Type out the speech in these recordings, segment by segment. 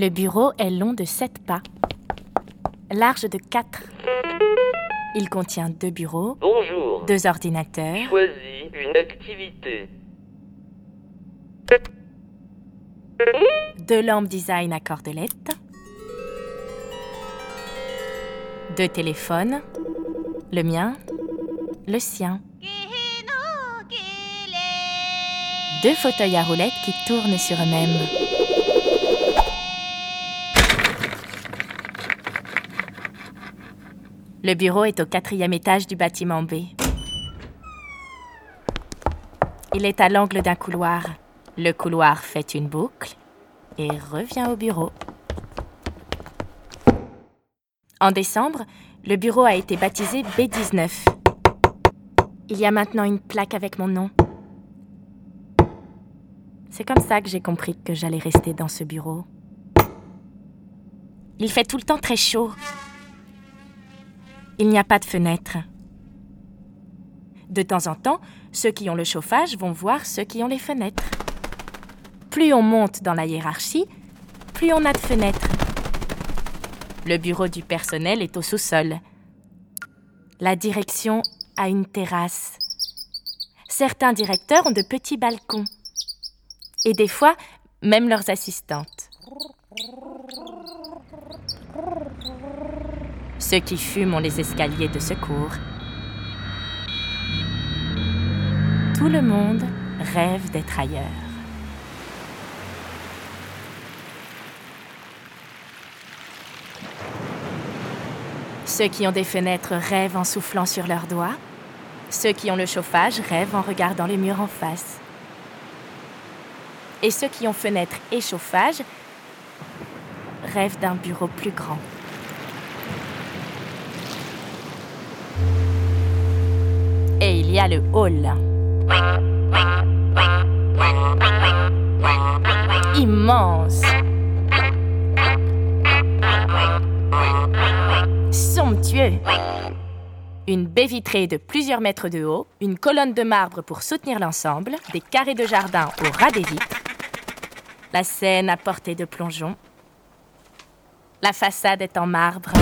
Le bureau est long de 7 pas, large de 4. Il contient deux bureaux, Bonjour. deux ordinateurs, Choisis une activité. deux lampes design à cordelette, deux téléphones, le mien, le sien, deux fauteuils à roulettes qui tournent sur eux-mêmes. Le bureau est au quatrième étage du bâtiment B. Il est à l'angle d'un couloir. Le couloir fait une boucle et revient au bureau. En décembre, le bureau a été baptisé B19. Il y a maintenant une plaque avec mon nom. C'est comme ça que j'ai compris que j'allais rester dans ce bureau. Il fait tout le temps très chaud. Il n'y a pas de fenêtre. De temps en temps, ceux qui ont le chauffage vont voir ceux qui ont les fenêtres. Plus on monte dans la hiérarchie, plus on a de fenêtres. Le bureau du personnel est au sous-sol. La direction a une terrasse. Certains directeurs ont de petits balcons. Et des fois, même leurs assistantes. Ceux qui fument ont les escaliers de secours. Tout le monde rêve d'être ailleurs. Ceux qui ont des fenêtres rêvent en soufflant sur leurs doigts. Ceux qui ont le chauffage rêvent en regardant les murs en face. Et ceux qui ont fenêtres et chauffage rêvent d'un bureau plus grand. Et il y a le hall. Immense. Somptueux. Une baie vitrée de plusieurs mètres de haut, une colonne de marbre pour soutenir l'ensemble, des carrés de jardin au ras des vitres, la scène à portée de plongeon. La façade est en marbre.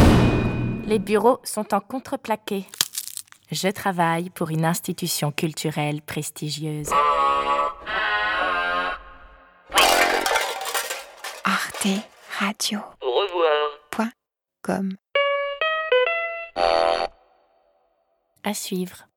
Les bureaux sont en contreplaqué. Je travaille pour une institution culturelle prestigieuse. Arte Radio. Au revoir. Comme. À suivre.